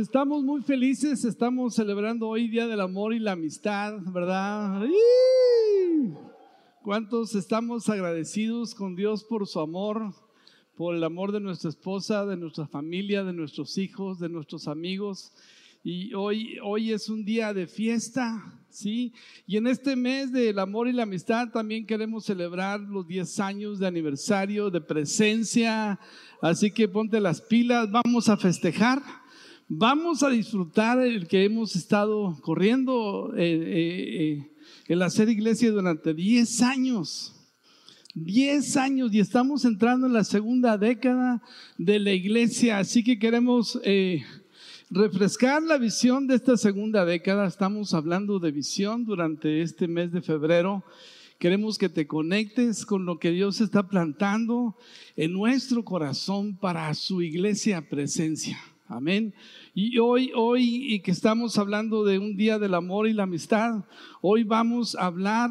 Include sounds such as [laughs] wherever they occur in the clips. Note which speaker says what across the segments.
Speaker 1: estamos muy felices, estamos celebrando hoy Día del Amor y la Amistad, ¿verdad? ¿Cuántos estamos agradecidos con Dios por su amor, por el amor de nuestra esposa, de nuestra familia, de nuestros hijos, de nuestros amigos? Y hoy, hoy es un día de fiesta, ¿sí? Y en este mes del amor y la amistad también queremos celebrar los 10 años de aniversario de presencia. Así que ponte las pilas, vamos a festejar. Vamos a disfrutar el que hemos estado corriendo eh, eh, eh, en hacer iglesia durante 10 años. 10 años y estamos entrando en la segunda década de la iglesia, así que queremos refrescar la visión de esta segunda década. Estamos hablando de visión durante este mes de febrero. Queremos que te conectes con lo que Dios está plantando en nuestro corazón para su iglesia presencia. Amén. Y hoy, hoy, y que estamos hablando de un día del amor y la amistad, hoy vamos a hablar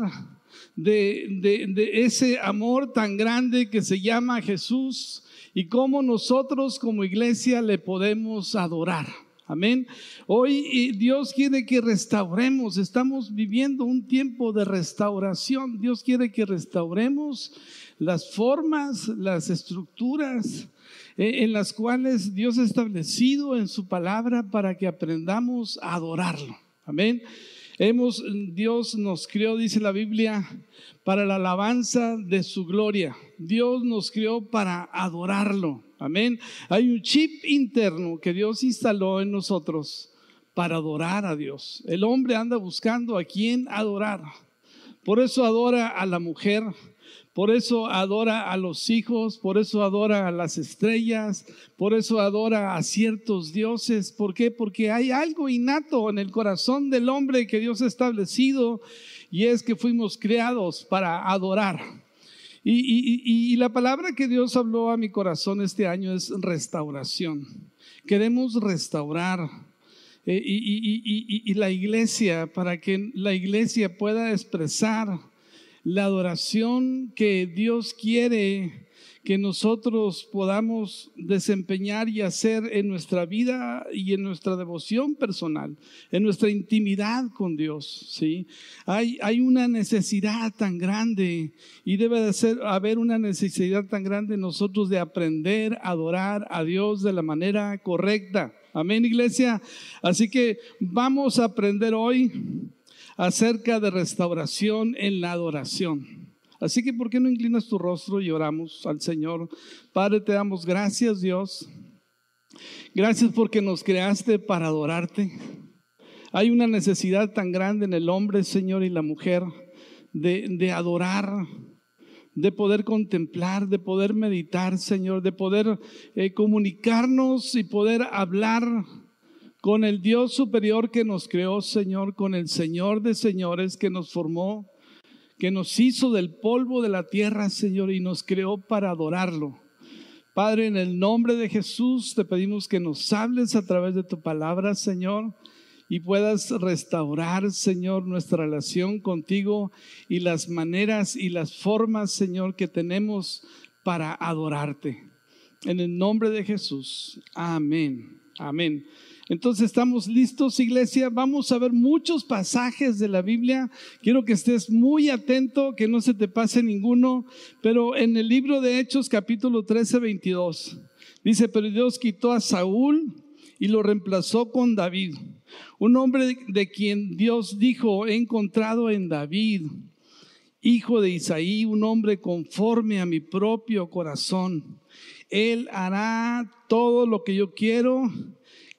Speaker 1: de, de, de ese amor tan grande que se llama Jesús y cómo nosotros como iglesia le podemos adorar. Amén. Hoy Dios quiere que restauremos. Estamos viviendo un tiempo de restauración. Dios quiere que restauremos las formas, las estructuras en las cuales Dios ha establecido en su palabra para que aprendamos a adorarlo. Amén. Hemos, Dios nos creó, dice la Biblia, para la alabanza de su gloria. Dios nos creó para adorarlo. Amén. Hay un chip interno que Dios instaló en nosotros para adorar a Dios. El hombre anda buscando a quién adorar. Por eso adora a la mujer, por eso adora a los hijos, por eso adora a las estrellas, por eso adora a ciertos dioses. ¿Por qué? Porque hay algo innato en el corazón del hombre que Dios ha establecido y es que fuimos creados para adorar. Y, la palabra que Dios habló a mi corazón este año es restauración. Queremos restaurar. Eh, y, la iglesia, para que la iglesia pueda expresar la adoración que Dios quiere que nosotros podamos desempeñar y hacer en nuestra vida y en nuestra devoción personal, en nuestra intimidad con Dios, ¿sí? Hay, hay una necesidad tan grande y debe de ser, haber una necesidad tan grande en nosotros de aprender a adorar a Dios de la manera correcta. Amén, iglesia. Así que vamos a aprender hoy acerca de restauración en la adoración. Así que, ¿por qué no inclinas tu rostro y oramos al Señor? Padre, te damos gracias, Dios. Gracias porque nos creaste para adorarte. Hay una necesidad tan grande en el hombre, Señor, y la mujer de, adorar, de poder contemplar, de poder meditar, Señor, de poder eh, comunicarnos y poder hablar con el Dios superior que nos creó, Señor, con el Señor de señores que nos formó que nos hizo del polvo de la tierra, Señor, y nos creó para adorarlo. Padre, en el nombre de Jesús te pedimos que nos hables a través de tu palabra, Señor, y puedas restaurar, Señor, nuestra relación contigo y las maneras y las formas, Señor, que tenemos para adorarte. En el nombre de Jesús. Amén. Amén. Entonces estamos listos, iglesia. Vamos a ver muchos pasajes de la Biblia. Quiero que estés muy atento, que no se te pase ninguno. Pero en el libro de Hechos, capítulo 13, 22, dice, pero Dios quitó a Saúl y lo reemplazó con David, un hombre de quien Dios dijo, he encontrado en David, hijo de Isaí, un hombre conforme a mi propio corazón. Él hará todo lo que yo quiero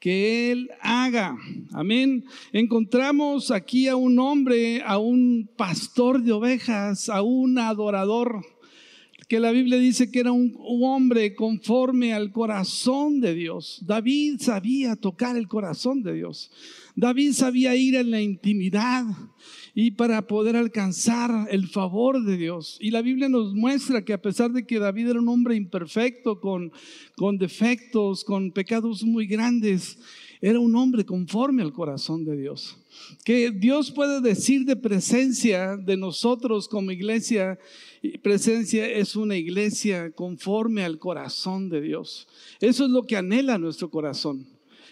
Speaker 1: que Él haga. Amén. Encontramos aquí a un hombre, a un pastor de ovejas, a un adorador, que la Biblia dice que era un, hombre conforme al corazón de Dios. David sabía tocar el corazón de Dios. David sabía ir en la intimidad y para poder alcanzar el favor de Dios. Y la Biblia nos muestra que a pesar de que David era un hombre imperfecto, con, con defectos, con pecados muy grandes, era un hombre conforme al corazón de Dios. Que Dios puede decir de presencia de nosotros como iglesia, presencia es una iglesia conforme al corazón de Dios. Eso es lo que anhela nuestro corazón.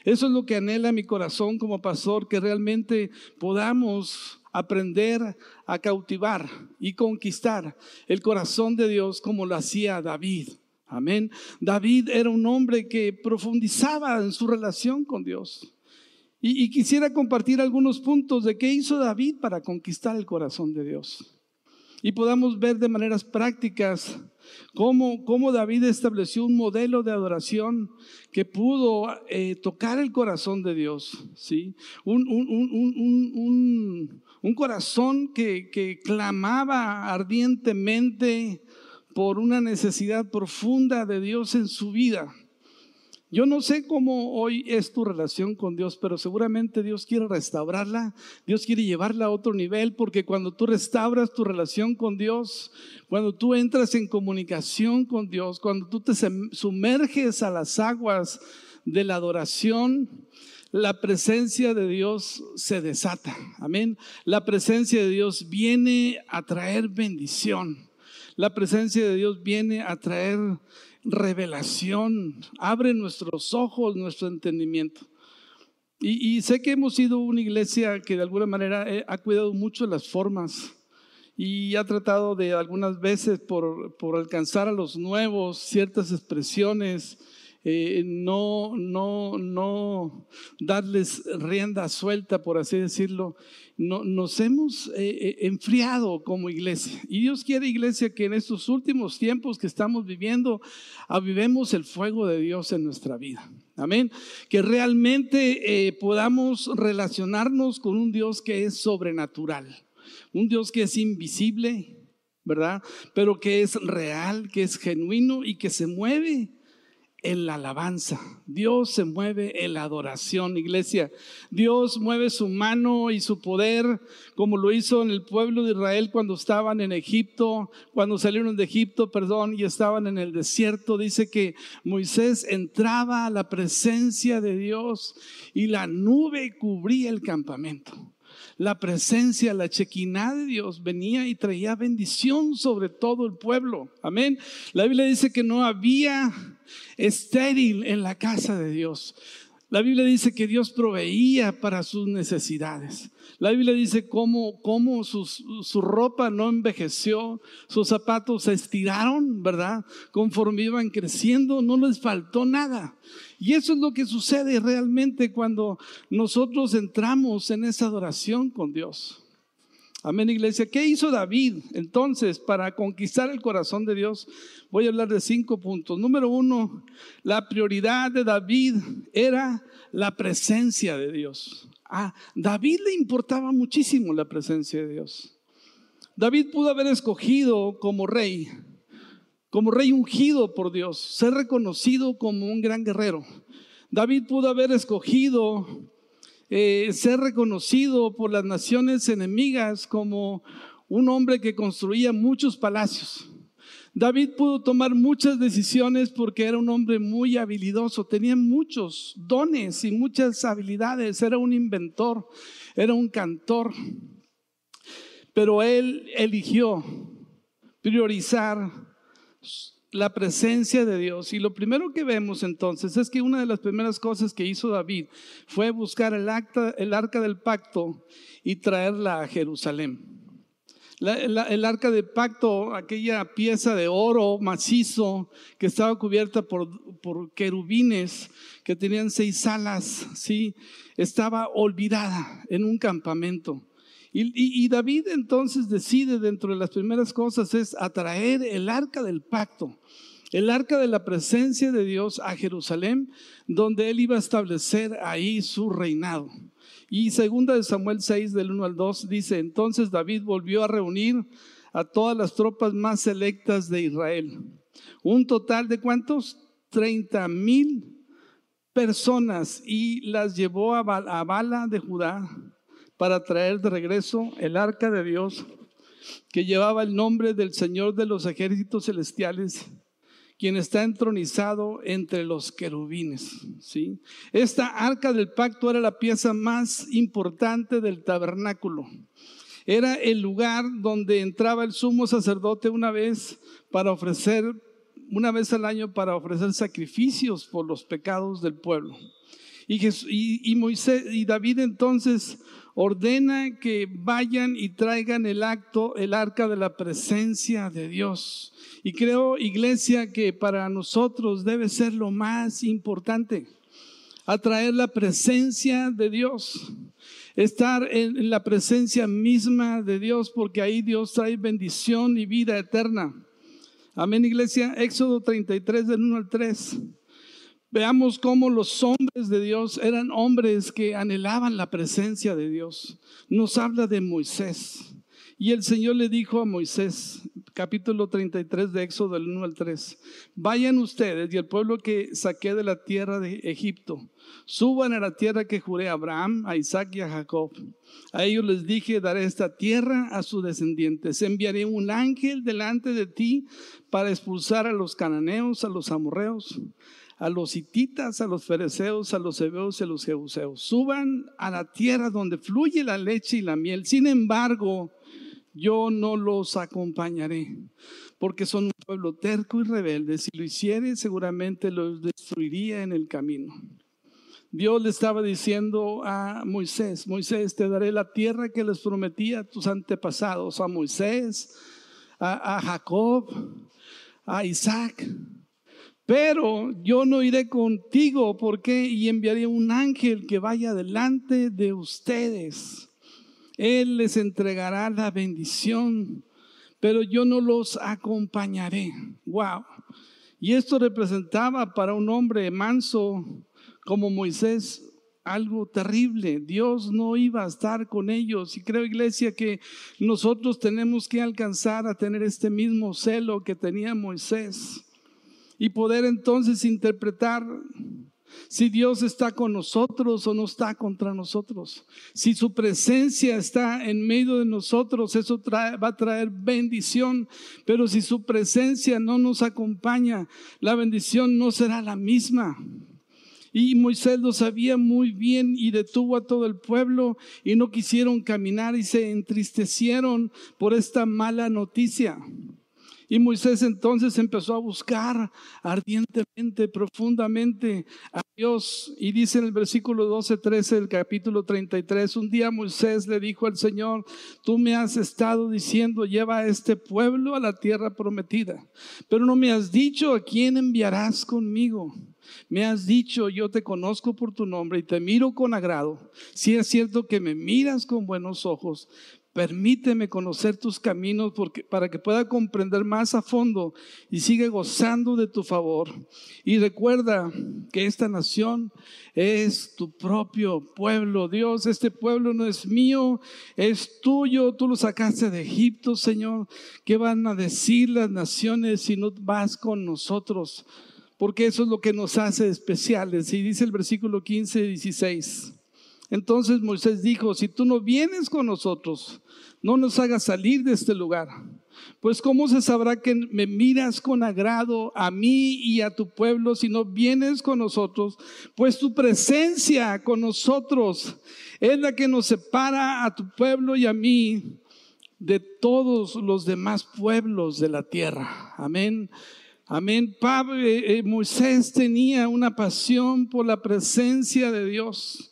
Speaker 1: Eso es lo que anhela mi corazón como pastor, que realmente podamos aprender a cautivar y conquistar el corazón de Dios como lo hacía David. Amén. David era un hombre que profundizaba en su relación con Dios. Y, quisiera compartir algunos puntos de qué hizo David para conquistar el corazón de Dios. Y podamos ver de maneras prácticas cómo, cómo David estableció un modelo de adoración que pudo eh, tocar el corazón de Dios. ¿sí? Un, un corazón que, que clamaba ardientemente por una necesidad profunda de Dios en su vida. Yo no sé cómo hoy es tu relación con Dios, pero seguramente Dios quiere restaurarla, Dios quiere llevarla a otro nivel, porque cuando tú restauras tu relación con Dios, cuando tú entras en comunicación con Dios, cuando tú te sumerges a las aguas de la adoración, la presencia de Dios se desata. Amén. La presencia de Dios viene a traer bendición. La presencia de Dios viene a traer revelación, abre nuestros ojos, nuestro entendimiento. Y, sé que hemos sido una iglesia que de alguna manera eh, ha cuidado mucho las formas y ha tratado de algunas veces por, por alcanzar a los nuevos ciertas expresiones, eh, no, no, no darles rienda suelta, por así decirlo, no, nos hemos eh, eh, enfriado como iglesia. Y Dios quiere, iglesia, que en estos últimos tiempos que estamos viviendo, avivemos el fuego de Dios en nuestra vida. Amén. Que realmente podamos relacionarnos con un Dios que es sobrenatural, un Dios que es invisible, ¿verdad? Pero que es real, que es genuino y que se mueve en la alabanza. Dios se mueve en la adoración, iglesia. Dios mueve su mano y su poder como lo hizo en el pueblo de Israel cuando estaban en Egipto, cuando salieron de Egipto, perdón, y estaban en el desierto. Dice que Moisés entraba a la presencia de Dios y la nube cubría el campamento la presencia, la chequina de Dios venía y traía bendición sobre todo el pueblo. Amén. La Biblia dice que no había estéril en la casa de Dios. La Biblia dice que Dios proveía para sus necesidades. La Biblia dice cómo, cómo su ropa no envejeció, sus zapatos se estiraron, ¿verdad? Conforme iban creciendo, no les faltó nada. Y eso es lo que sucede realmente cuando nosotros entramos en esa adoración con Dios. Amén, iglesia. ¿Qué hizo David entonces para conquistar el corazón de Dios? Voy a hablar de cinco puntos. Número uno, la prioridad de David era la presencia de Dios. A David le importaba muchísimo la presencia de Dios. David pudo haber escogido como rey, como rey ungido por Dios, ser reconocido como un gran guerrero. David pudo haber escogido eh, ser reconocido por las naciones enemigas como un hombre que construía muchos palacios. David pudo tomar muchas decisiones porque era un hombre muy habilidoso, tenía muchos dones y muchas habilidades, era un inventor, era un cantor. Pero él eligió priorizar la presencia de Dios. Y lo primero que vemos entonces es que una de las primeras cosas que hizo David fue buscar el, acta, el arca del pacto y traerla a Jerusalén. el arca del pacto, aquella pieza de oro macizo que estaba cubierta por, por querubines que tenían seis alas, ¿sí? estaba olvidada en un campamento. Y, David entonces decide dentro de las primeras cosas es atraer el arca del pacto, el arca de la presencia de Dios a Jerusalén, donde él iba a establecer ahí su reinado. Y segunda de Samuel 6 del 1 al 2 dice, entonces David volvió a reunir a todas las tropas más selectas de Israel. Un total de cuántos? 30 mil personas y las llevó a Bala de Judá para traer de regreso el arca de Dios que llevaba el nombre del Señor de los ejércitos celestiales, quien está entronizado entre los querubines. ¿sí? Esta arca del pacto era la pieza más importante del tabernáculo. Era el lugar donde entraba el sumo sacerdote una vez para ofrecer, una vez al año para ofrecer sacrificios por los pecados del pueblo. Y, Moisés, y David entonces ordena que vayan y traigan el acto, el arca de la presencia de Dios. Y creo, iglesia, que para nosotros debe ser lo más importante, atraer la presencia de Dios, estar en la presencia misma de Dios, porque ahí Dios trae bendición y vida eterna. Amén, iglesia. Éxodo 33, del 1 al 3. Veamos cómo los hombres de Dios eran hombres que anhelaban la presencia de Dios. Nos habla de Moisés. Y el Señor le dijo a Moisés, capítulo 33 de Éxodo del 1 al 3, vayan ustedes y el pueblo que saqué de la tierra de Egipto, suban a la tierra que juré a Abraham, a Isaac y a Jacob. A ellos les dije, daré esta tierra a sus descendientes. Enviaré un ángel delante de ti para expulsar a los cananeos, a los amorreos a los hititas, a los fereceos, a los hebeos y a los jebuseos. Suban a la tierra donde fluye la leche y la miel. Sin embargo, yo no los acompañaré, porque son un pueblo terco y rebelde. Si lo hiciere, seguramente los destruiría en el camino. Dios le estaba diciendo a Moisés, Moisés, te daré la tierra que les prometí a tus antepasados, a Moisés, a Jacob, a Isaac. Pero yo no iré contigo, porque Y enviaré un ángel que vaya delante de ustedes. Él les entregará la bendición, pero yo no los acompañaré. Wow. Y esto representaba para un hombre manso como Moisés algo terrible. Dios no iba a estar con ellos. Y creo, iglesia, que nosotros tenemos que alcanzar a tener este mismo celo que tenía Moisés y poder entonces interpretar si Dios está con nosotros o no está contra nosotros. Si su presencia está en medio de nosotros, eso va a traer bendición. Pero si su presencia no nos acompaña, la bendición no será la misma. Y Moisés lo sabía muy bien y detuvo a todo el pueblo y no quisieron caminar y se entristecieron por esta mala noticia. Y Moisés entonces empezó a buscar ardientemente, profundamente a Dios. Y dice en el versículo 12, 13 del capítulo 33, un día Moisés le dijo al Señor, tú me has estado diciendo, lleva a este pueblo a la tierra prometida, pero no me has dicho a quién enviarás conmigo. Me has dicho, yo te conozco por tu nombre y te miro con agrado. Si es cierto que me miras con buenos ojos, Permíteme conocer tus caminos porque, para que pueda comprender más a fondo y siga gozando de tu favor. Y recuerda que esta nación es tu propio pueblo. Dios, este pueblo no es mío, es tuyo. Tú lo sacaste de Egipto, Señor. ¿Qué van a decir las naciones si no vas con nosotros? Porque eso es lo que nos hace especiales. Y dice el versículo 15 y 16. Entonces Moisés dijo, si tú no vienes con nosotros, no nos hagas salir de este lugar. Pues cómo se sabrá que me miras con agrado a mí y a tu pueblo si no vienes con nosotros? Pues tu presencia con nosotros es la que nos separa a tu pueblo y a mí de todos los demás pueblos de la tierra. Amén. Amén. Pablo, eh, eh, Moisés tenía una pasión por la presencia de Dios.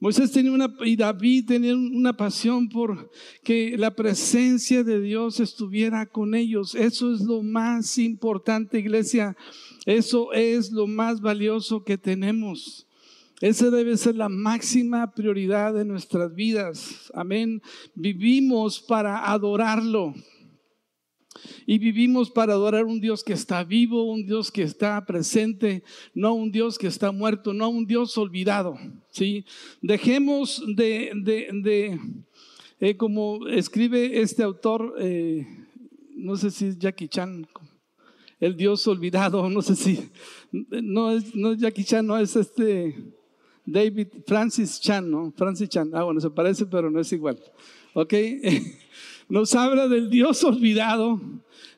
Speaker 1: Moisés tenía una, y David tenía una pasión por que la presencia de Dios estuviera con ellos. Eso es lo más importante, iglesia. Eso es lo más valioso que tenemos. Esa debe ser la máxima prioridad de nuestras vidas. Amén. Vivimos para adorarlo. Y vivimos para adorar un Dios que está vivo, un Dios que está presente, no un Dios que está muerto, no un Dios olvidado. ¿sí? Dejemos de, de, eh, como escribe este autor, eh, no sé si es Jackie Chan, el Dios olvidado, no sé si, no es, no es Jackie Chan, no es este David Francis Chan, ¿no? Francis Chan, ah, bueno, se parece, pero no es igual. ¿Ok? [laughs] nos habla del Dios olvidado,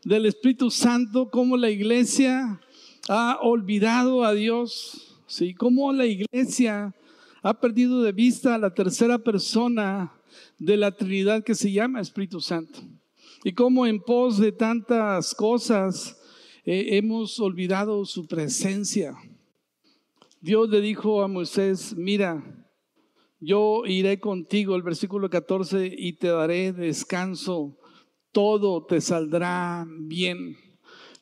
Speaker 1: del Espíritu Santo, cómo la iglesia ha olvidado a Dios, ¿sí? cómo la iglesia ha perdido de vista a la tercera persona de la Trinidad que se llama Espíritu Santo. Y cómo en pos de tantas cosas eh, hemos olvidado su presencia. Dios le dijo a Moisés, mira, yo iré contigo, el versículo 14, y te daré descanso, todo te saldrá bien.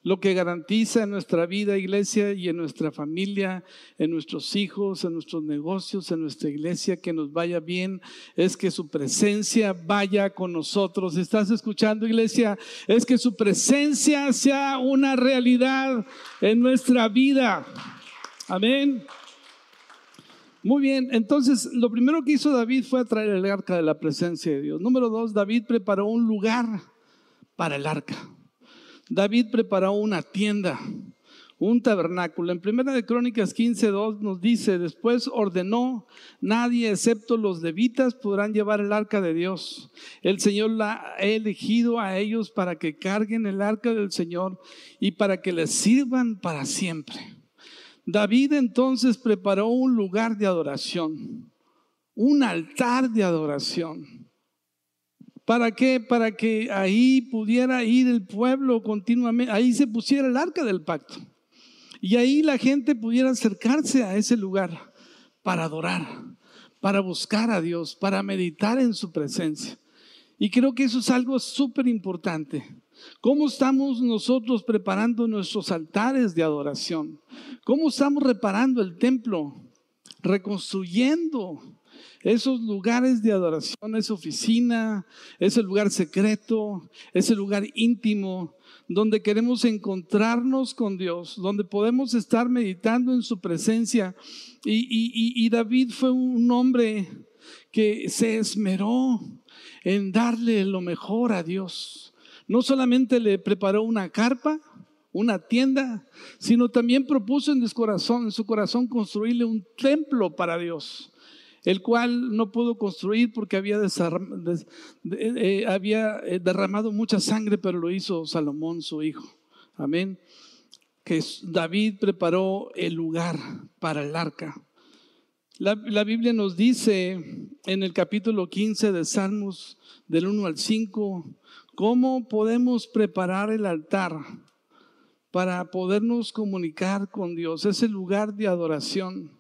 Speaker 1: Lo que garantiza en nuestra vida, iglesia, y en nuestra familia, en nuestros hijos, en nuestros negocios, en nuestra iglesia, que nos vaya bien, es que su presencia vaya con nosotros. ¿Estás escuchando, iglesia? Es que su presencia sea una realidad en nuestra vida. Amén. Muy bien, entonces lo primero que hizo David fue traer el arca de la presencia de Dios. Número dos, David preparó un lugar para el arca. David preparó una tienda, un tabernáculo. En Primera de Crónicas 15:2 nos dice, después ordenó, nadie excepto los levitas podrán llevar el arca de Dios. El Señor la ha elegido a ellos para que carguen el arca del Señor y para que les sirvan para siempre. David entonces preparó un lugar de adoración, un altar de adoración. ¿Para qué? Para que ahí pudiera ir el pueblo continuamente, ahí se pusiera el arca del pacto. Y ahí la gente pudiera acercarse a ese lugar para adorar, para buscar a Dios, para meditar en su presencia. Y creo que eso es algo súper importante. ¿Cómo estamos nosotros preparando nuestros altares de adoración? ¿Cómo estamos reparando el templo? Reconstruyendo esos lugares de adoración, esa oficina, ese lugar secreto, ese lugar íntimo, donde queremos encontrarnos con Dios, donde podemos estar meditando en su presencia. Y, y David fue un hombre que se esmeró en darle lo mejor a Dios no solamente le preparó una carpa, una tienda, sino también propuso en su corazón, construirle un templo para Dios, el cual no pudo construir porque había, eh, eh, había eh, derramado mucha sangre, pero lo hizo Salomón, su hijo. Amén. Que David preparó el lugar para el arca. La, la, Biblia nos dice en el capítulo 15 de Salmos, del 1 al 5, ¿Cómo podemos preparar el altar para podernos comunicar con Dios? Ese lugar de adoración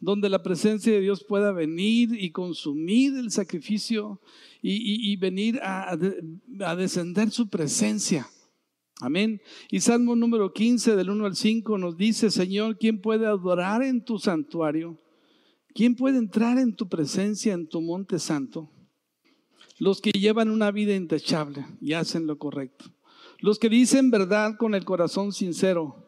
Speaker 1: donde la presencia de Dios pueda venir y consumir el sacrificio y, venir a, a, descender su presencia. Amén. Y Salmo número 15 del 1 al 5 nos dice, Señor, ¿quién puede adorar en tu santuario? ¿Quién puede entrar en tu presencia en tu monte santo? Los que llevan una vida intachable y hacen lo correcto, los que dicen verdad con el corazón sincero,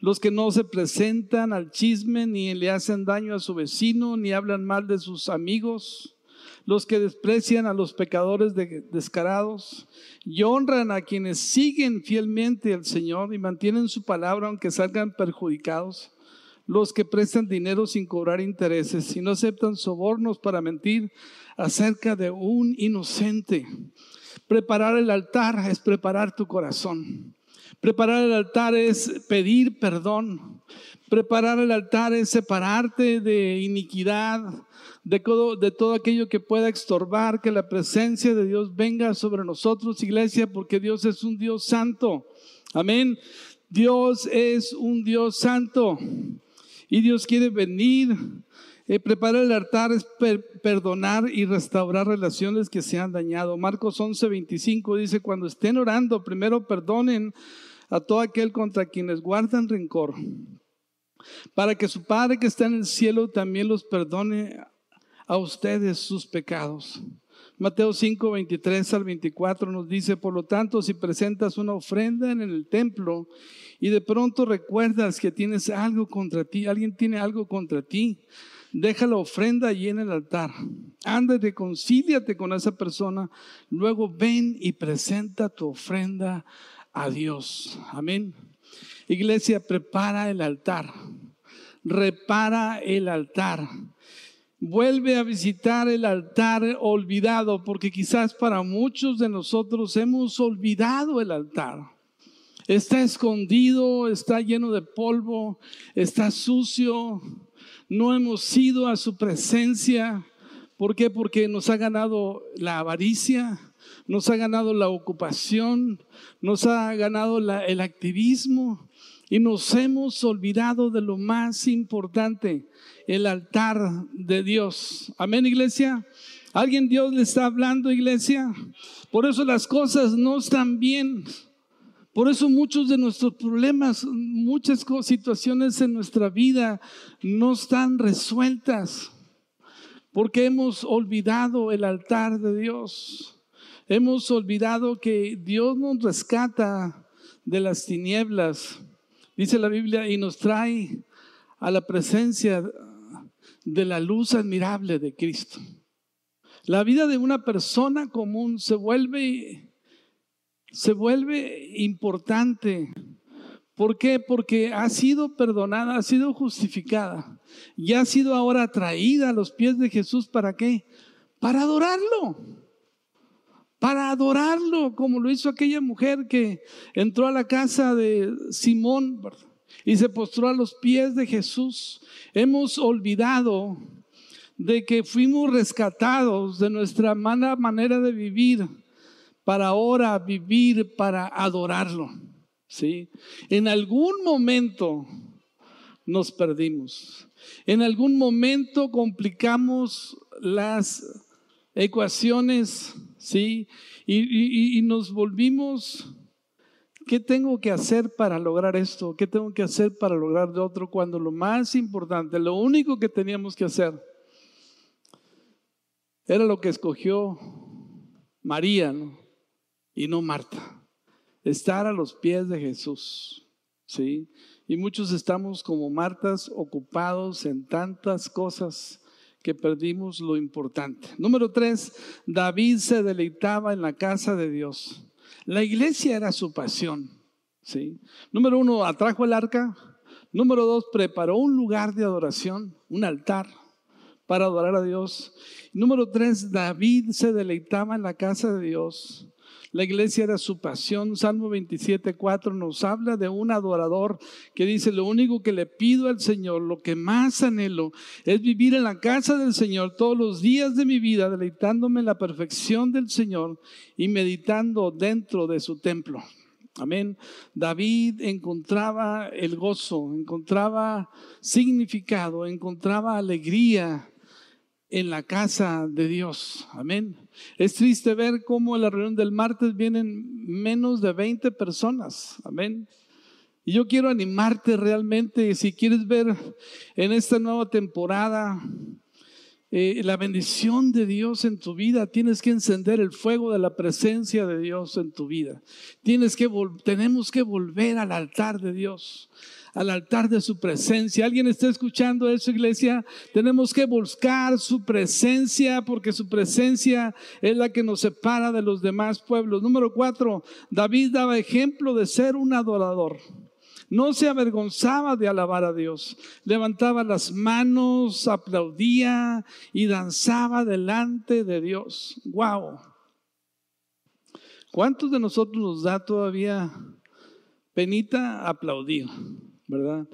Speaker 1: los que no se presentan al chisme ni le hacen daño a su vecino ni hablan mal de sus amigos, los que desprecian a los pecadores descarados. Y honran a quienes siguen fielmente al Señor y mantienen su palabra aunque salgan perjudicados los que prestan dinero sin cobrar intereses y no aceptan sobornos para mentir acerca de un inocente. Preparar el altar es preparar tu corazón. Preparar el altar es pedir perdón. Preparar el altar es separarte de iniquidad, de todo, de todo aquello que pueda estorbar, que la presencia de Dios venga sobre nosotros, iglesia, porque Dios es un Dios santo. Amén. Dios es un Dios santo. Y Dios quiere venir. Eh, preparar el altar es perdonar y restaurar relaciones que se han dañado. Marcos 11, 25 dice, cuando estén orando, primero perdonen a todo aquel contra quienes guardan rencor, para que su Padre que está en el cielo también los perdone a ustedes sus pecados. Mateo 5, 23 al 24 nos dice, por lo tanto, si presentas una ofrenda en el templo y de pronto recuerdas que tienes algo contra ti, alguien tiene algo contra ti, deja la ofrenda allí en el altar. Anda y reconcíliate con esa persona. Luego ven y presenta tu ofrenda a Dios. Amén. Iglesia, prepara el altar. Repara el altar. Vuelve a visitar el altar olvidado, porque quizás para muchos de nosotros hemos olvidado el altar. Está escondido, está lleno de polvo, está sucio, no hemos ido a su presencia. ¿Por qué? Porque nos ha ganado la avaricia, nos ha ganado la ocupación, nos ha ganado el activismo, Y nos hemos olvidado de lo más importante, el altar de Dios. Amén, iglesia. ¿Alguien Dios le está hablando, iglesia? Por eso las cosas no están bien. Por eso muchos de nuestros problemas, muchas situaciones en nuestra vida no están resueltas. Porque hemos olvidado el altar de Dios. Hemos olvidado que Dios nos rescata de las tinieblas dice la Biblia, y nos trae a la presencia de la luz admirable de Cristo. La vida de una persona común se vuelve, se vuelve importante. ¿Por qué? Porque ha sido perdonada, ha sido justificada y ha sido ahora traída a los pies de Jesús. ¿Para qué? Para adorarlo para adorarlo, como lo hizo aquella mujer que entró a la casa de Simón y se postró a los pies de Jesús. Hemos olvidado de que fuimos rescatados de nuestra mala manera de vivir para ahora vivir para adorarlo. ¿sí? En algún momento nos perdimos. En algún momento complicamos las ecuaciones ¿sí? Y, nos volvimos, ¿qué tengo que hacer para lograr esto? ¿Qué tengo que hacer para lograr de otro? Cuando lo más importante, lo único que teníamos que hacer era lo que escogió María y no Marta, estar a los pies de Jesús, ¿sí? Y muchos estamos como Martas ocupados en tantas cosas que perdimos lo importante. Número tres, David se deleitaba en la casa de Dios. La iglesia era su pasión. ¿sí? Número uno, atrajo el arca. Número dos, preparó un lugar de adoración, un altar para adorar a Dios. Número tres, David se deleitaba en la casa de Dios. La iglesia era su pasión. Salmo 27, 4 nos habla de un adorador que dice, lo único que le pido al Señor, lo que más anhelo, es vivir en la casa del Señor todos los días de mi vida, deleitándome en la perfección del Señor y meditando dentro de su templo. Amén. David encontraba el gozo, encontraba significado, encontraba alegría en la casa de Dios. Amén. Es triste ver cómo en la reunión del martes vienen menos de 20 personas. Amén. Y yo quiero animarte realmente, si quieres ver en esta nueva temporada eh, la bendición de Dios en tu vida, tienes que encender el fuego de la presencia de Dios en tu vida. Tienes que tenemos que volver al altar de Dios al altar de su presencia. ¿Alguien está escuchando eso, iglesia? Tenemos que buscar su presencia porque su presencia es la que nos separa de los demás pueblos. Número cuatro, David daba ejemplo de ser un adorador. No se avergonzaba de alabar a Dios. Levantaba las manos, aplaudía y danzaba delante de Dios. ¡Wow! ¿Cuántos de nosotros nos da todavía penita aplaudir? ¿Verdad?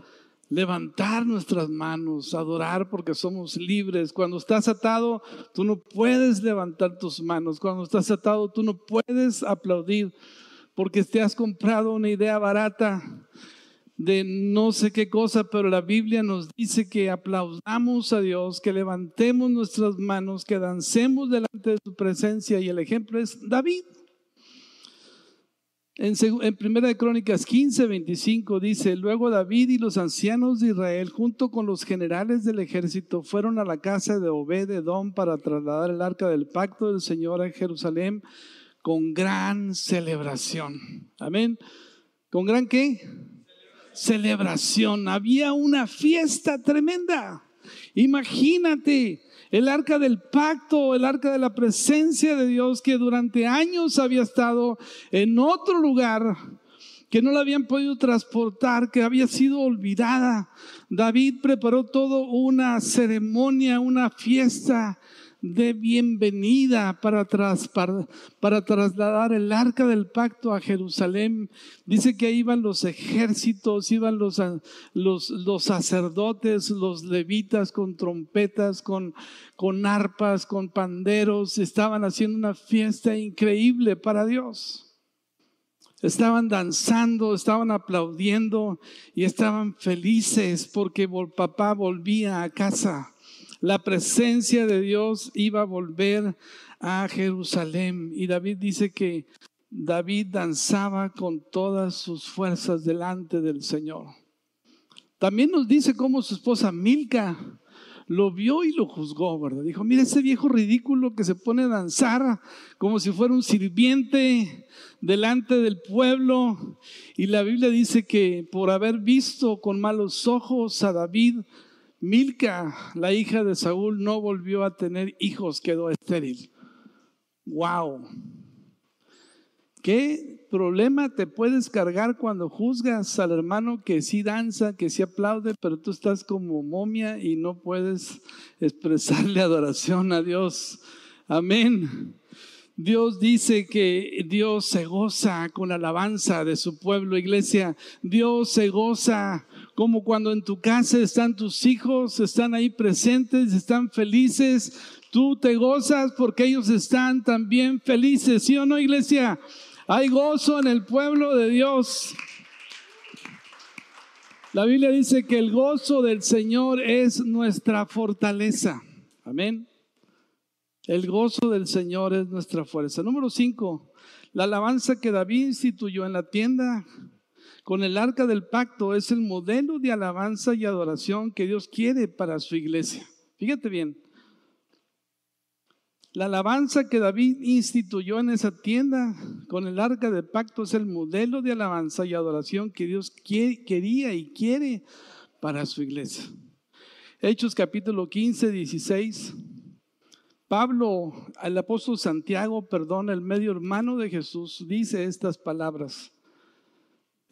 Speaker 1: Levantar nuestras manos, adorar porque somos libres. Cuando estás atado, tú no puedes levantar tus manos. Cuando estás atado, tú no puedes aplaudir porque te has comprado una idea barata de no sé qué cosa, pero la Biblia nos dice que aplaudamos a Dios, que levantemos nuestras manos, que dancemos delante de su presencia y el ejemplo es David. En, Primera de Crónicas 15, 25 dice, luego David y los ancianos de Israel, junto con los generales del ejército, fueron a la casa de Obed-Edom para trasladar el arca del pacto del Señor a Jerusalén con gran celebración. Amén. ¿Con gran qué? Celebración. Había una fiesta tremenda. Imagínate el arca del pacto, el arca de la presencia de Dios que durante años había estado en otro lugar, que no la habían podido transportar, que había sido olvidada. David preparó todo una ceremonia, una fiesta de bienvenida para, para, trasladar el arca del pacto a Jerusalén. Dice que iban los ejércitos, iban los, los, los sacerdotes, los levitas con trompetas, con, con arpas, con panderos, estaban haciendo una fiesta increíble para Dios. estaban danzando, estaban aplaudiendo y estaban felices porque papá volvía a casa. La presencia de Dios iba a volver a Jerusalén. Y David dice que David danzaba con todas sus fuerzas delante del Señor. También nos dice cómo su esposa Milca lo vio y lo juzgó, ¿verdad? Dijo, mira ese viejo ridículo que se pone a danzar como si fuera un sirviente delante del pueblo. Y la Biblia dice que por haber visto con malos ojos a David, Milca, la hija de Saúl, no volvió a tener hijos, quedó estéril. ¡Wow! ¿Qué problema te puedes cargar cuando juzgas al hermano que sí danza, que sí aplaude, pero tú estás como momia y no puedes expresarle [laughs] adoración a Dios? Amén. Dios dice que Dios se goza con la alabanza de su pueblo, iglesia. Dios se goza como cuando en tu casa están tus hijos, están ahí presentes, están felices. Tú te gozas porque ellos están también felices, ¿sí o no, iglesia? Hay gozo en el pueblo de Dios. La Biblia dice que el gozo del Señor es nuestra fortaleza. Amén. El gozo del Señor es nuestra fuerza. Número cinco, la alabanza que David instituyó en la tienda con el arca del pacto es el modelo de alabanza y adoración que Dios quiere para su iglesia. Fíjate bien, la alabanza que David instituyó en esa tienda con el arca de pacto es el modelo de alabanza y adoración que Dios quería y quiere para su iglesia. Hechos capítulo 15, 16. Pablo, el apóstol Santiago, perdón, el medio hermano de Jesús, dice estas palabras.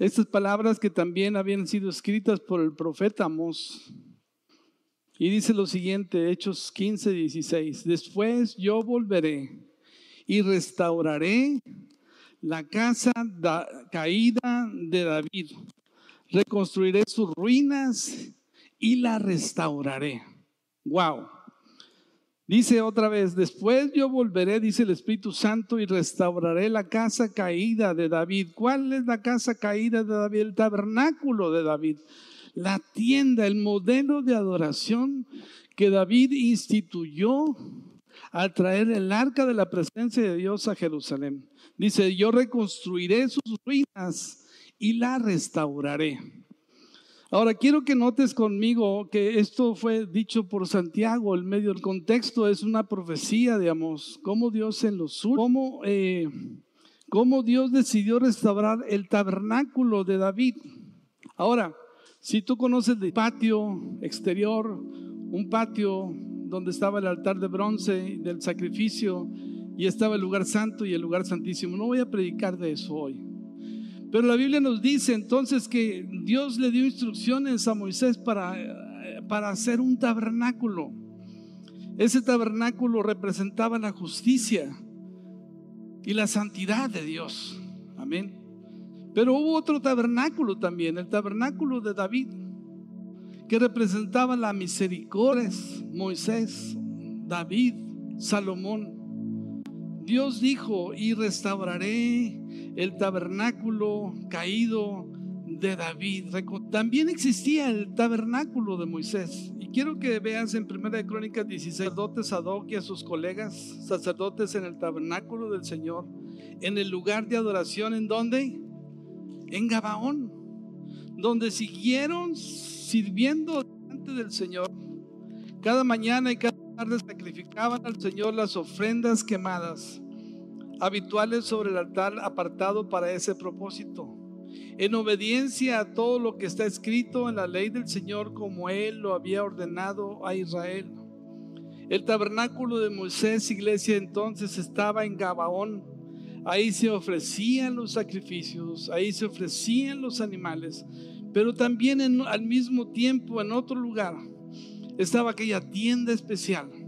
Speaker 1: Estas palabras que también habían sido escritas por el profeta Amós. Y dice lo siguiente, Hechos 15, 16. Después yo volveré y restauraré la casa caída de David. Reconstruiré sus ruinas y la restauraré. Wow. Dice otra vez, después yo volveré, dice el Espíritu Santo, y restauraré la casa caída de David. ¿Cuál es la casa caída de David? El tabernáculo de David la tienda, el modelo de adoración que David instituyó al traer el arca de la presencia de Dios a Jerusalén. Dice, yo reconstruiré sus ruinas y la restauraré. Ahora, quiero que notes conmigo que esto fue dicho por Santiago, el medio del contexto es una profecía, digamos, cómo Dios en los cómo, eh, cómo Dios decidió restaurar el tabernáculo de David. Ahora, si tú conoces el patio exterior, un patio donde estaba el altar de bronce del sacrificio y estaba el lugar santo y el lugar santísimo, no voy a predicar de eso hoy. Pero la Biblia nos dice entonces que Dios le dio instrucciones a Moisés para, para hacer un tabernáculo. Ese tabernáculo representaba la justicia y la santidad de Dios. Amén. Pero hubo otro tabernáculo también, el tabernáculo de David, que representaba la misericordia. Moisés, David, Salomón. Dios dijo, y restauraré el tabernáculo caído de David. También existía el tabernáculo de Moisés. Y quiero que veas en 1 Crónicas 16, sacerdotes Sadoc y a sus colegas, sacerdotes en el tabernáculo del Señor, en el lugar de adoración, ¿en dónde? en Gabaón, donde siguieron sirviendo delante del Señor. Cada mañana y cada tarde sacrificaban al Señor las ofrendas quemadas, habituales sobre el altar apartado para ese propósito, en obediencia a todo lo que está escrito en la ley del Señor como Él lo había ordenado a Israel. El tabernáculo de Moisés, iglesia, entonces estaba en Gabaón. Ahí se ofrecían los sacrificios, ahí se ofrecían los animales, pero también al mismo tiempo en otro lugar estaba aquella tienda especial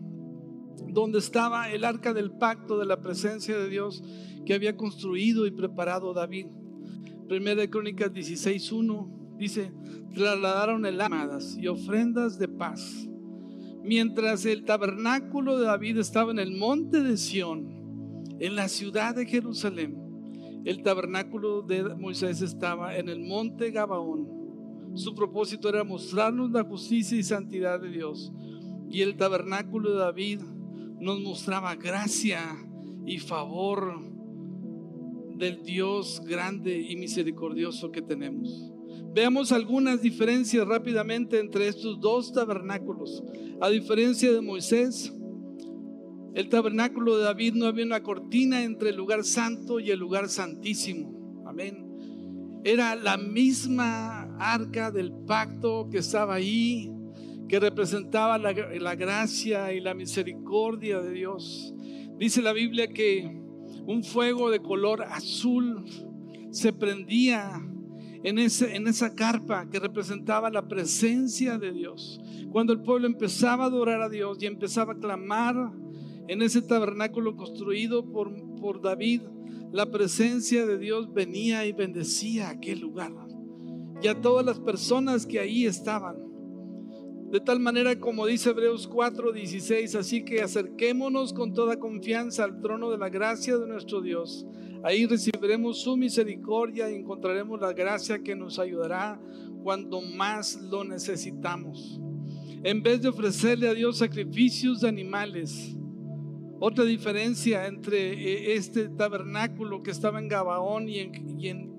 Speaker 1: donde estaba el arca del pacto de la presencia de Dios que había construido y preparado David. Primera de Crónicas 16:1 dice, trasladaron el amadas y ofrendas de paz. Mientras el tabernáculo de David estaba en el monte de Sión, en la ciudad de Jerusalén, el tabernáculo de Moisés estaba en el monte Gabaón. Su propósito era mostrarnos la justicia y santidad de Dios. Y el tabernáculo de David nos mostraba gracia y favor del Dios grande y misericordioso que tenemos. Veamos algunas diferencias rápidamente entre estos dos tabernáculos. A diferencia de Moisés, el tabernáculo de David no había una cortina entre el lugar santo y el lugar santísimo. Amén. Era la misma arca del pacto que estaba ahí, que representaba la, la gracia y la misericordia de Dios. Dice la Biblia que un fuego de color azul se prendía en, ese, en esa carpa que representaba la presencia de Dios. Cuando el pueblo empezaba a adorar a Dios y empezaba a clamar en ese tabernáculo construido por, por David, la presencia de Dios venía y bendecía aquel lugar y a todas las personas que ahí estaban. De tal manera como dice Hebreos 4:16, así que acerquémonos con toda confianza al trono de la gracia de nuestro Dios. Ahí recibiremos su misericordia y encontraremos la gracia que nos ayudará cuando más lo necesitamos. En vez de ofrecerle a Dios sacrificios de animales, otra diferencia entre eh, este tabernáculo que estaba en Gabaón y en, y en,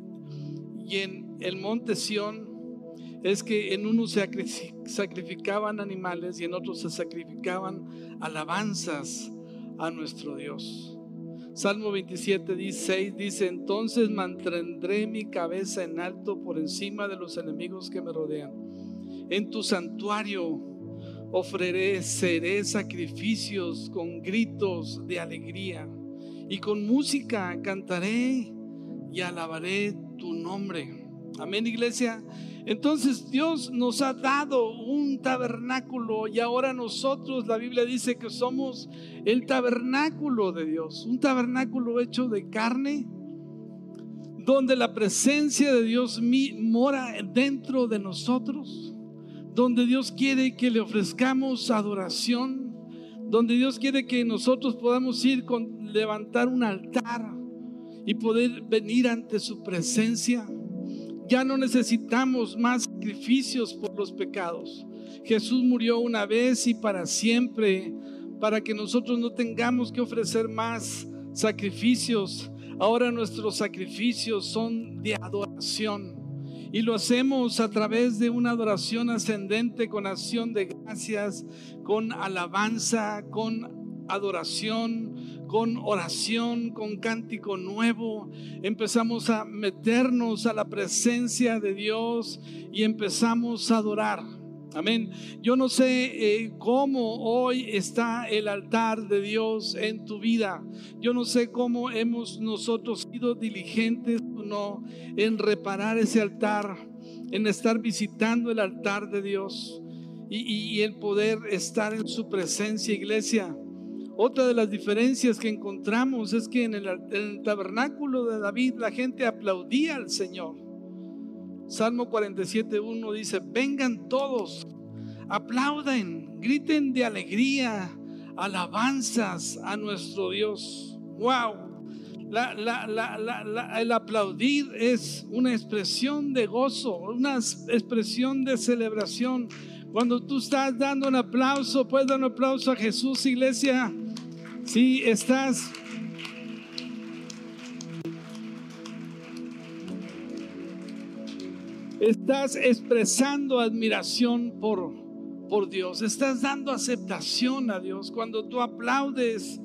Speaker 1: y en el monte Sión es que en uno se sacrificaban animales y en otros se sacrificaban alabanzas a nuestro Dios. Salmo 27, 16 dice, entonces mantendré mi cabeza en alto por encima de los enemigos que me rodean. En tu santuario ofreceré sacrificios con gritos de alegría y con música cantaré y alabaré tu nombre. Amén, iglesia. Entonces Dios nos ha dado un tabernáculo y ahora nosotros, la Biblia dice que somos el tabernáculo de Dios, un tabernáculo hecho de carne, donde la presencia de Dios mora dentro de nosotros donde Dios quiere que le ofrezcamos adoración, donde Dios quiere que nosotros podamos ir con levantar un altar y poder venir ante su presencia. Ya no necesitamos más sacrificios por los pecados. Jesús murió una vez y para siempre para que nosotros no tengamos que ofrecer más sacrificios. Ahora nuestros sacrificios son de adoración. Y lo hacemos a través de una adoración ascendente con acción de gracias, con alabanza, con adoración, con oración, con cántico nuevo. Empezamos a meternos a la presencia de Dios y empezamos a adorar. Amén. Yo no sé eh, cómo hoy está el altar de Dios en tu vida. Yo no sé cómo hemos nosotros sido diligentes o no en reparar ese altar, en estar visitando el altar de Dios y, el poder estar en su presencia, iglesia. Otra de las diferencias que encontramos es que en el, tabernáculo de David la gente aplaudía al Señor. Salmo 47.1 dice, vengan todos, aplauden, griten de alegría, alabanzas a nuestro Dios. ¡Wow! el aplaudir es una expresión de gozo, una expresión de celebración. Cuando tú estás dando un aplauso, puedes dar un aplauso a Jesús, iglesia. Si estás Estás expresando admiración por, por Dios. Estás dando aceptación a Dios. Cuando tú aplaudes,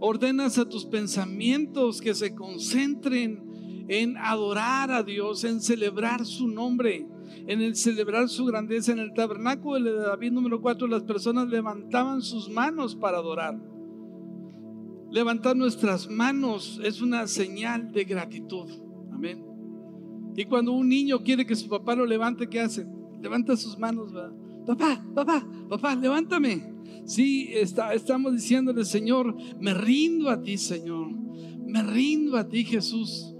Speaker 1: ordenas a tus pensamientos que se concentren en adorar a Dios, en celebrar su nombre, en el celebrar su grandeza. En el tabernáculo de David número 4, las personas levantaban sus manos para adorar. Levantar nuestras manos es una señal de gratitud. Amén. Y cuando un niño quiere que su papá lo levante, ¿qué hace? Levanta sus manos, Papá, papá, papá, levántame. Sí, está, estamos diciéndole, Señor, me rindo a ti, Señor. Me rindo a ti, Jesús.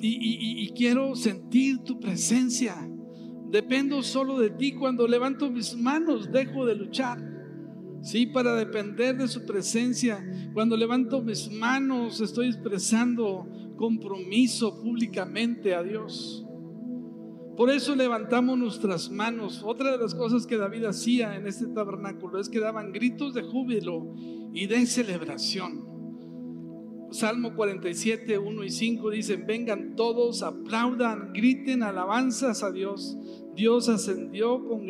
Speaker 1: Y, y quiero sentir tu presencia. Dependo solo de ti. Cuando levanto mis manos, dejo de luchar. Sí, para depender de su presencia. Cuando levanto mis manos, estoy expresando compromiso públicamente a Dios. Por eso levantamos nuestras manos. Otra de las cosas que David hacía en este tabernáculo es que daban gritos de júbilo y de celebración. Salmo 47, 1 y 5 dicen, vengan todos, aplaudan, griten alabanzas a Dios. Dios ascendió con,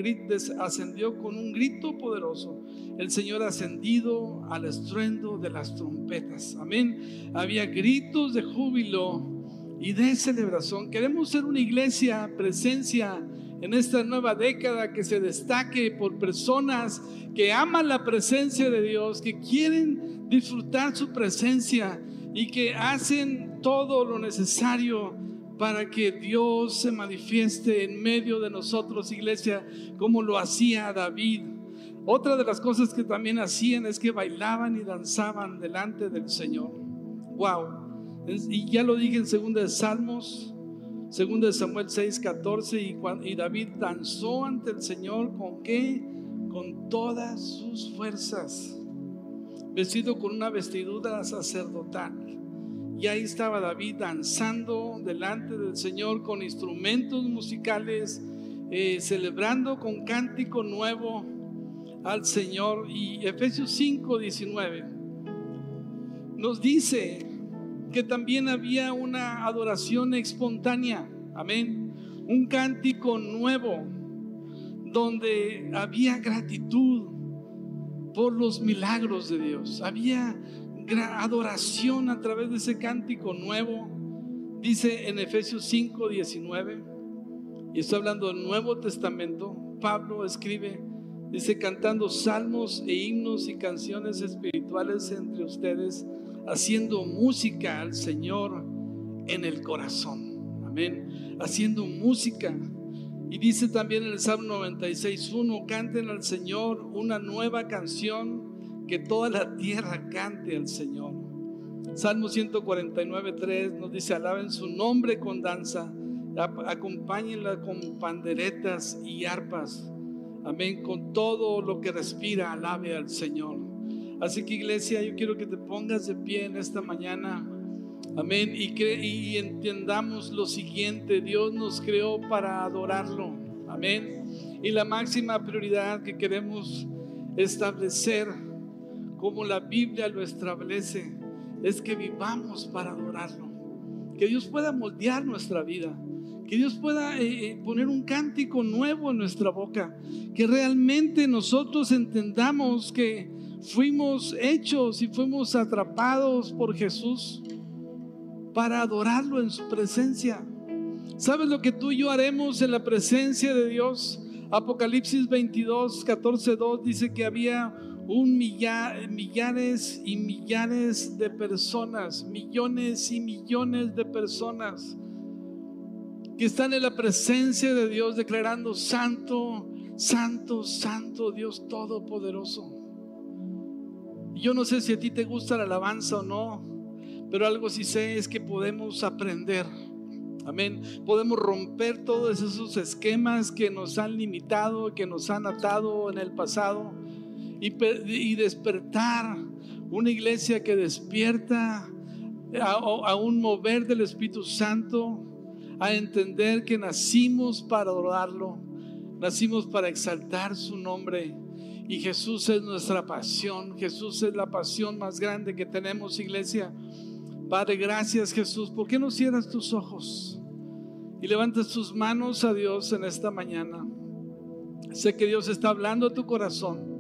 Speaker 1: ascendió con un grito poderoso. El Señor ascendido al estruendo de las trompetas. Amén. Había gritos de júbilo y de celebración. Queremos ser una iglesia, presencia en esta nueva década que se destaque por personas que aman la presencia de Dios, que quieren disfrutar su presencia y que hacen todo lo necesario para que Dios se manifieste en medio de nosotros, iglesia, como lo hacía David. Otra de las cosas que también hacían es que bailaban y danzaban delante del Señor. Wow. Y ya lo dije en 2 de Salmos, 2 de Samuel 6, 14, y, y David danzó ante el Señor con qué? Con todas sus fuerzas vestido con una vestidura sacerdotal. Y ahí estaba David danzando delante del Señor con instrumentos musicales, eh, celebrando con cántico nuevo al Señor. Y Efesios 5, 19 nos dice que también había una adoración espontánea. Amén. Un cántico nuevo donde había gratitud, por los milagros de Dios. Había adoración a través de ese cántico nuevo. Dice en Efesios 5, 19, y está hablando del Nuevo Testamento, Pablo escribe, dice, cantando salmos e himnos y canciones espirituales entre ustedes, haciendo música al Señor en el corazón. Amén. Haciendo música y dice también en el Salmo 96.1, canten al Señor una nueva canción, que toda la tierra cante al Señor. Salmo 149.3 nos dice, alaben su nombre con danza, acompáñenla con panderetas y arpas. Amén, con todo lo que respira, alabe al Señor. Así que iglesia, yo quiero que te pongas de pie en esta mañana. Amén. Y, y entendamos lo siguiente, Dios nos creó para adorarlo. Amén. Y la máxima prioridad que queremos establecer, como la Biblia lo establece, es que vivamos para adorarlo. Que Dios pueda moldear nuestra vida. Que Dios pueda eh, eh, poner un cántico nuevo en nuestra boca. Que realmente nosotros entendamos que fuimos hechos y fuimos atrapados por Jesús para adorarlo en su presencia. ¿Sabes lo que tú y yo haremos en la presencia de Dios? Apocalipsis 22, 14, 2 dice que había un millar, millares y millares de personas, millones y millones de personas que están en la presencia de Dios declarando santo, santo, santo Dios todopoderoso. Yo no sé si a ti te gusta la alabanza o no, pero algo sí sé es que podemos aprender. Amén. Podemos romper todos esos esquemas que nos han limitado, que nos han atado en el pasado y, despertar una iglesia que despierta a, a, un mover del Espíritu Santo, a entender que nacimos para adorarlo, nacimos para exaltar su nombre. Y Jesús es nuestra pasión, Jesús es la pasión más grande que tenemos, iglesia. Padre, gracias Jesús. ¿Por qué no cierras tus ojos y levantas tus manos a Dios en esta mañana? Sé que Dios está hablando a tu corazón,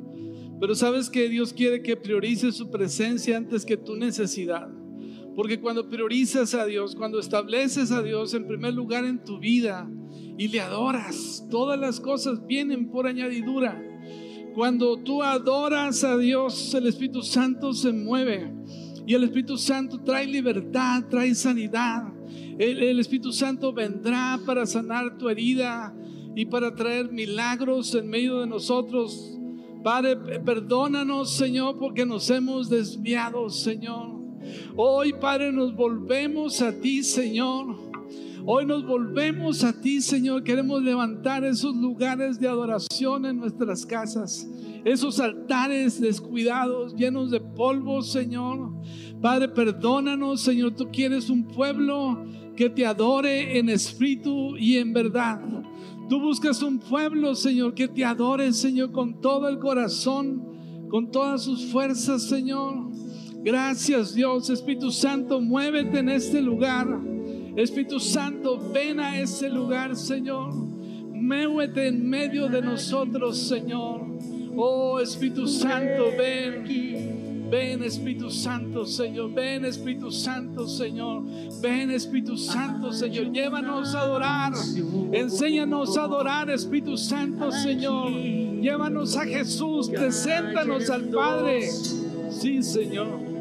Speaker 1: pero sabes que Dios quiere que priorices su presencia antes que tu necesidad. Porque cuando priorizas a Dios, cuando estableces a Dios en primer lugar en tu vida y le adoras, todas las cosas vienen por añadidura. Cuando tú adoras a Dios, el Espíritu Santo se mueve. Y el Espíritu Santo trae libertad, trae sanidad. El, Espíritu Santo vendrá para sanar tu herida y para traer milagros en medio de nosotros. Padre, perdónanos, Señor, porque nos hemos desviado, Señor. Hoy, Padre, nos volvemos a ti, Señor. Hoy nos volvemos a ti, Señor. Queremos levantar esos lugares de adoración en nuestras casas esos altares descuidados, llenos de polvo, Señor. Padre, perdónanos, Señor. Tú quieres un pueblo que te adore en espíritu y en verdad. Tú buscas un pueblo, Señor, que te adore, Señor, con todo el corazón, con todas sus fuerzas, Señor. Gracias, Dios. Espíritu Santo, muévete en este lugar. Espíritu Santo, ven a este lugar, Señor. Muévete en medio de nosotros, Señor. Oh, Espíritu Santo, ven. Ven Espíritu Santo, Señor. Ven Espíritu Santo, Señor. Ven Espíritu Santo, Señor. Llévanos a adorar. Enséñanos a adorar, Espíritu Santo, Señor. Llévanos a Jesús. Preséntanos al Padre. Sí, Señor.